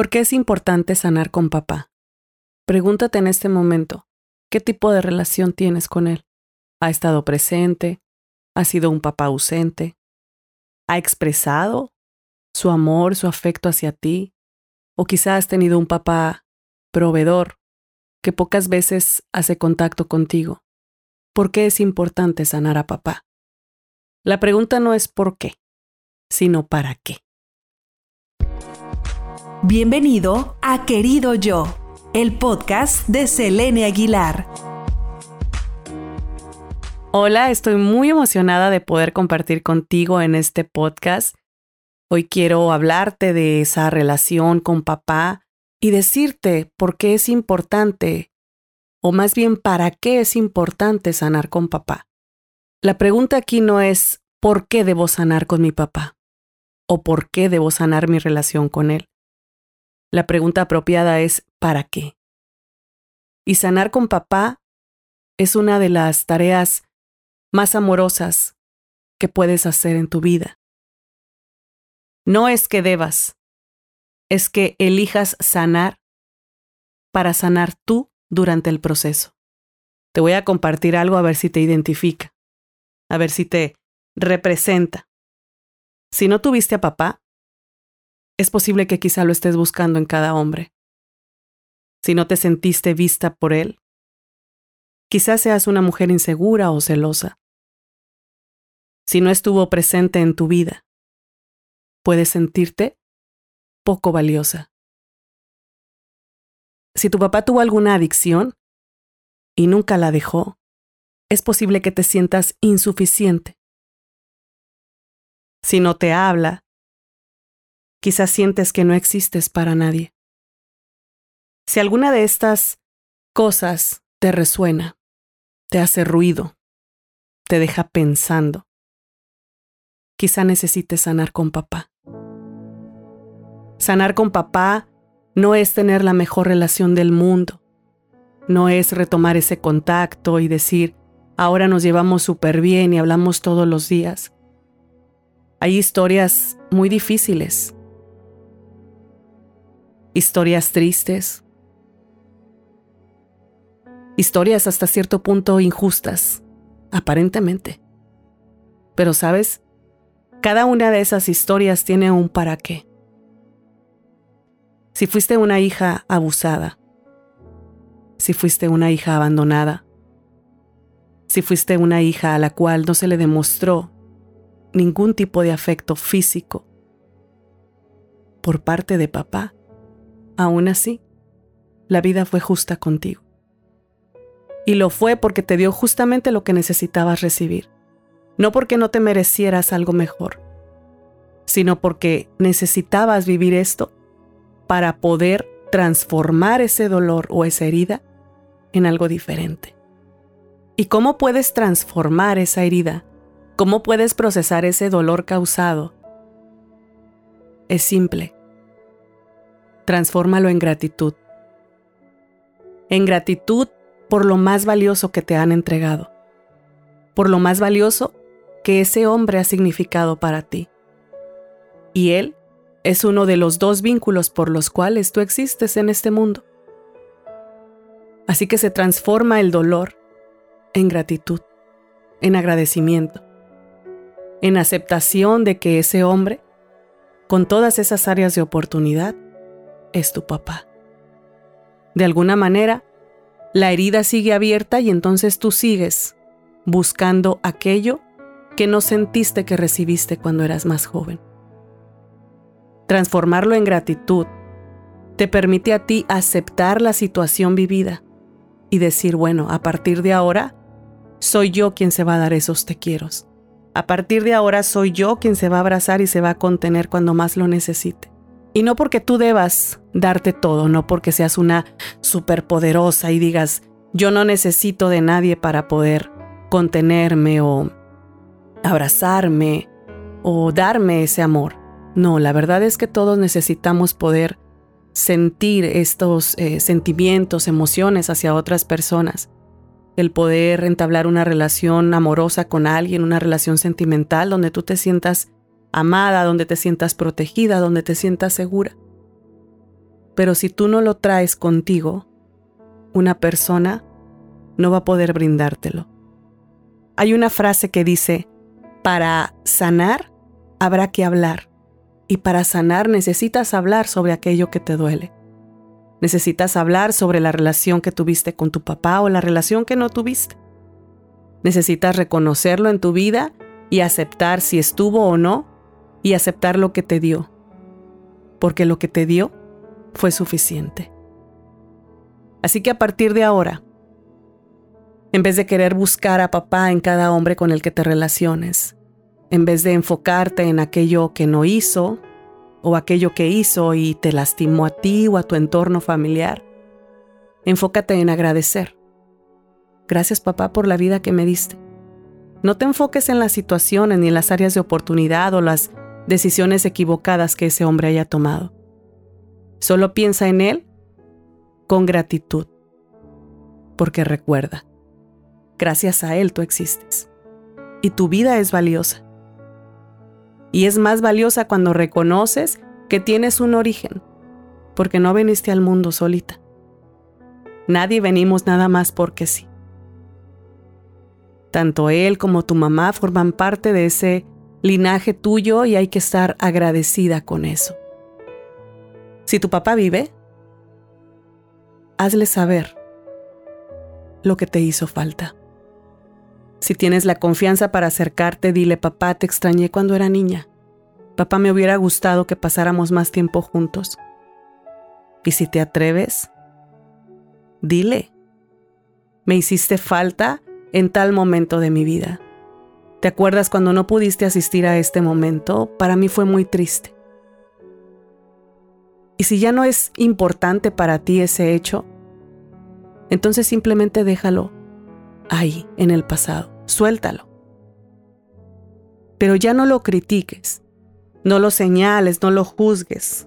¿Por qué es importante sanar con papá? Pregúntate en este momento, ¿qué tipo de relación tienes con él? ¿Ha estado presente? ¿Ha sido un papá ausente? ¿Ha expresado su amor, su afecto hacia ti? ¿O quizás has tenido un papá proveedor que pocas veces hace contacto contigo? ¿Por qué es importante sanar a papá? La pregunta no es por qué, sino para qué. Bienvenido a Querido Yo, el podcast de Selene Aguilar. Hola, estoy muy emocionada de poder compartir contigo en este podcast. Hoy quiero hablarte de esa relación con papá y decirte por qué es importante, o más bien para qué es importante sanar con papá. La pregunta aquí no es ¿por qué debo sanar con mi papá? o ¿por qué debo sanar mi relación con él? La pregunta apropiada es ¿para qué? Y sanar con papá es una de las tareas más amorosas que puedes hacer en tu vida. No es que debas, es que elijas sanar para sanar tú durante el proceso. Te voy a compartir algo a ver si te identifica, a ver si te representa. Si no tuviste a papá, es posible que quizá lo estés buscando en cada hombre. Si no te sentiste vista por él, quizás seas una mujer insegura o celosa. Si no estuvo presente en tu vida, puedes sentirte poco valiosa. Si tu papá tuvo alguna adicción y nunca la dejó, es posible que te sientas insuficiente. Si no te habla quizás sientes que no existes para nadie. Si alguna de estas cosas te resuena, te hace ruido, te deja pensando, quizá necesites sanar con papá. Sanar con papá no es tener la mejor relación del mundo, no es retomar ese contacto y decir, ahora nos llevamos súper bien y hablamos todos los días. Hay historias muy difíciles historias tristes, historias hasta cierto punto injustas, aparentemente. Pero sabes, cada una de esas historias tiene un para qué. Si fuiste una hija abusada, si fuiste una hija abandonada, si fuiste una hija a la cual no se le demostró ningún tipo de afecto físico por parte de papá, Aún así, la vida fue justa contigo. Y lo fue porque te dio justamente lo que necesitabas recibir. No porque no te merecieras algo mejor, sino porque necesitabas vivir esto para poder transformar ese dolor o esa herida en algo diferente. ¿Y cómo puedes transformar esa herida? ¿Cómo puedes procesar ese dolor causado? Es simple transfórmalo en gratitud. En gratitud por lo más valioso que te han entregado, por lo más valioso que ese hombre ha significado para ti. Y él es uno de los dos vínculos por los cuales tú existes en este mundo. Así que se transforma el dolor en gratitud, en agradecimiento, en aceptación de que ese hombre, con todas esas áreas de oportunidad, es tu papá. De alguna manera, la herida sigue abierta y entonces tú sigues buscando aquello que no sentiste que recibiste cuando eras más joven. Transformarlo en gratitud te permite a ti aceptar la situación vivida y decir, bueno, a partir de ahora, soy yo quien se va a dar esos te quiero. A partir de ahora soy yo quien se va a abrazar y se va a contener cuando más lo necesite. Y no porque tú debas darte todo, no porque seas una superpoderosa y digas, yo no necesito de nadie para poder contenerme o abrazarme o darme ese amor. No, la verdad es que todos necesitamos poder sentir estos eh, sentimientos, emociones hacia otras personas. El poder entablar una relación amorosa con alguien, una relación sentimental donde tú te sientas amada, donde te sientas protegida, donde te sientas segura. Pero si tú no lo traes contigo, una persona no va a poder brindártelo. Hay una frase que dice, para sanar habrá que hablar. Y para sanar necesitas hablar sobre aquello que te duele. Necesitas hablar sobre la relación que tuviste con tu papá o la relación que no tuviste. Necesitas reconocerlo en tu vida y aceptar si estuvo o no y aceptar lo que te dio. Porque lo que te dio fue suficiente. Así que a partir de ahora, en vez de querer buscar a papá en cada hombre con el que te relaciones, en vez de enfocarte en aquello que no hizo o aquello que hizo y te lastimó a ti o a tu entorno familiar, enfócate en agradecer. Gracias papá por la vida que me diste. No te enfoques en las situaciones ni en las áreas de oportunidad o las decisiones equivocadas que ese hombre haya tomado. Solo piensa en él con gratitud, porque recuerda, gracias a él tú existes y tu vida es valiosa. Y es más valiosa cuando reconoces que tienes un origen, porque no viniste al mundo solita. Nadie venimos nada más porque sí. Tanto él como tu mamá forman parte de ese linaje tuyo y hay que estar agradecida con eso. Si tu papá vive, hazle saber lo que te hizo falta. Si tienes la confianza para acercarte, dile, papá, te extrañé cuando era niña. Papá, me hubiera gustado que pasáramos más tiempo juntos. Y si te atreves, dile, me hiciste falta en tal momento de mi vida. ¿Te acuerdas cuando no pudiste asistir a este momento? Para mí fue muy triste. Y si ya no es importante para ti ese hecho, entonces simplemente déjalo ahí, en el pasado. Suéltalo. Pero ya no lo critiques, no lo señales, no lo juzgues,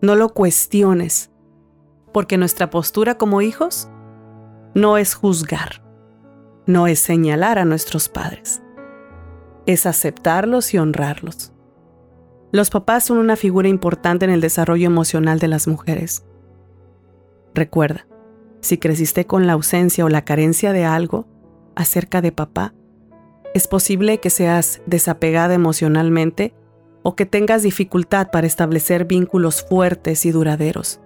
no lo cuestiones, porque nuestra postura como hijos no es juzgar, no es señalar a nuestros padres, es aceptarlos y honrarlos. Los papás son una figura importante en el desarrollo emocional de las mujeres. Recuerda, si creciste con la ausencia o la carencia de algo acerca de papá, es posible que seas desapegada emocionalmente o que tengas dificultad para establecer vínculos fuertes y duraderos.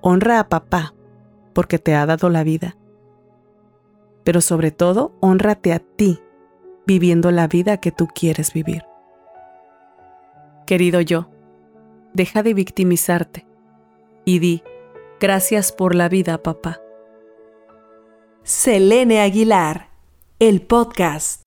Honra a papá porque te ha dado la vida. Pero sobre todo, honrate a ti viviendo la vida que tú quieres vivir. Querido yo, deja de victimizarte y di, Gracias por la vida, papá. Selene Aguilar, el podcast.